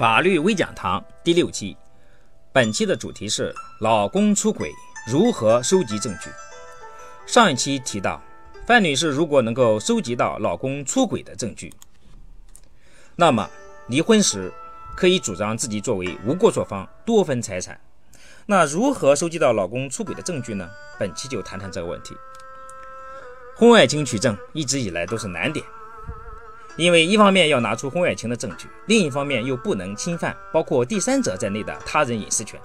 法律微讲堂第六期，本期的主题是老公出轨如何收集证据。上一期提到，范女士如果能够收集到老公出轨的证据，那么离婚时可以主张自己作为无过错方多分财产。那如何收集到老公出轨的证据呢？本期就谈谈这个问题。婚外情取证一直以来都是难点。因为一方面要拿出婚外情的证据，另一方面又不能侵犯包括第三者在内的他人隐私权，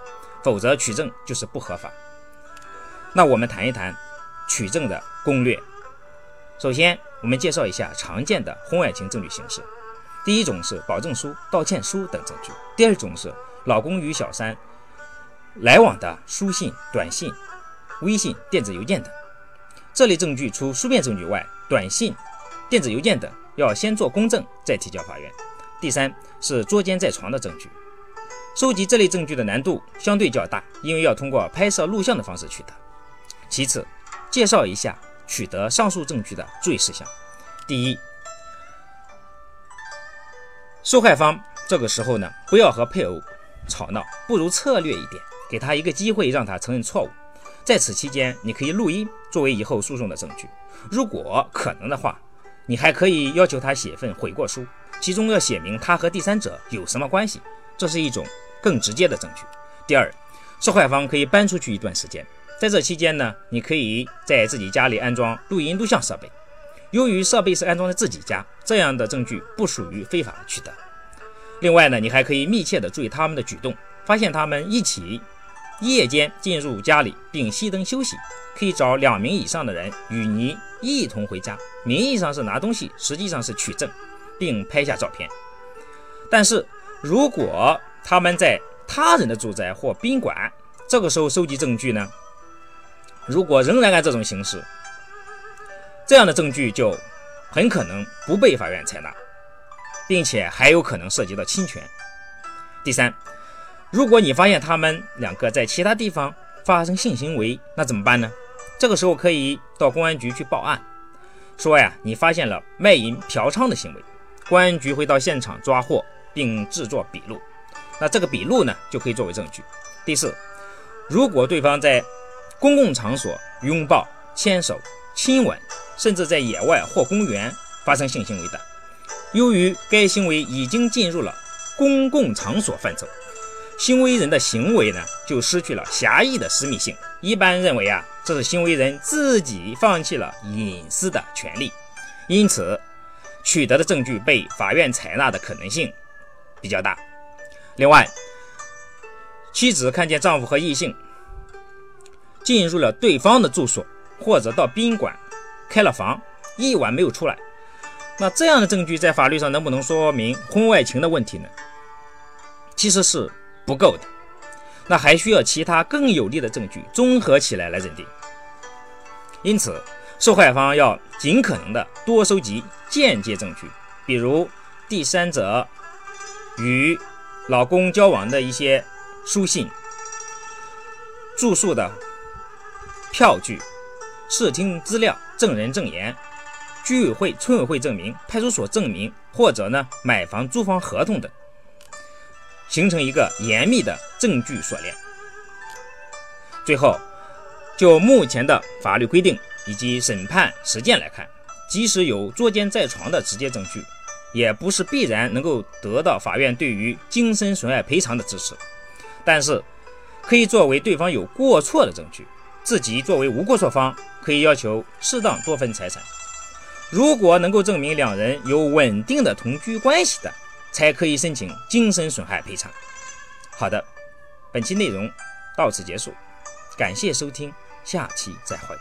否则取证就是不合法。那我们谈一谈取证的攻略。首先，我们介绍一下常见的婚外情证据形式。第一种是保证书、道歉书等证据；第二种是老公与小三来往的书信、短信、微信、电子邮件等。这类证据除书面证据外，短信、电子邮件等。要先做公证，再提交法院。第三是捉奸在床的证据，收集这类证据的难度相对较大，因为要通过拍摄录像的方式取得。其次，介绍一下取得上述证据的注意事项。第一，受害方这个时候呢，不要和配偶吵闹，不如策略一点，给他一个机会，让他承认错误。在此期间，你可以录音作为以后诉讼的证据。如果可能的话。你还可以要求他写份悔过书，其中要写明他和第三者有什么关系，这是一种更直接的证据。第二，受害方可以搬出去一段时间，在这期间呢，你可以在自己家里安装录音录像设备。由于设备是安装在自己家，这样的证据不属于非法取得。另外呢，你还可以密切的注意他们的举动，发现他们一起夜间进入家里并熄灯休息。可以找两名以上的人与你一同回家，名义上是拿东西，实际上是取证，并拍下照片。但是如果他们在他人的住宅或宾馆，这个时候收集证据呢？如果仍然按这种形式，这样的证据就很可能不被法院采纳，并且还有可能涉及到侵权。第三，如果你发现他们两个在其他地方发生性行为，那怎么办呢？这个时候可以到公安局去报案，说呀，你发现了卖淫嫖娼的行为，公安局会到现场抓获并制作笔录，那这个笔录呢就可以作为证据。第四，如果对方在公共场所拥抱、牵手、亲吻，甚至在野外或公园发生性行为的，由于该行为已经进入了公共场所范畴。行为人的行为呢，就失去了狭义的私密性。一般认为啊，这是行为人自己放弃了隐私的权利，因此取得的证据被法院采纳的可能性比较大。另外，妻子看见丈夫和异性进入了对方的住所，或者到宾馆开了房，一晚没有出来，那这样的证据在法律上能不能说明婚外情的问题呢？其实是。不够的，那还需要其他更有力的证据综合起来来认定。因此，受害方要尽可能的多收集间接证据，比如第三者与老公交往的一些书信、住宿的票据、视听资料、证人证言、居委会、村委会证明、派出所证明，或者呢买房租房合同等。形成一个严密的证据锁链。最后，就目前的法律规定以及审判实践来看，即使有捉奸在床的直接证据，也不是必然能够得到法院对于精神损害赔偿的支持。但是，可以作为对方有过错的证据。自己作为无过错方，可以要求适当多分财产。如果能够证明两人有稳定的同居关系的。才可以申请精神损害赔偿。好的，本期内容到此结束，感谢收听，下期再会。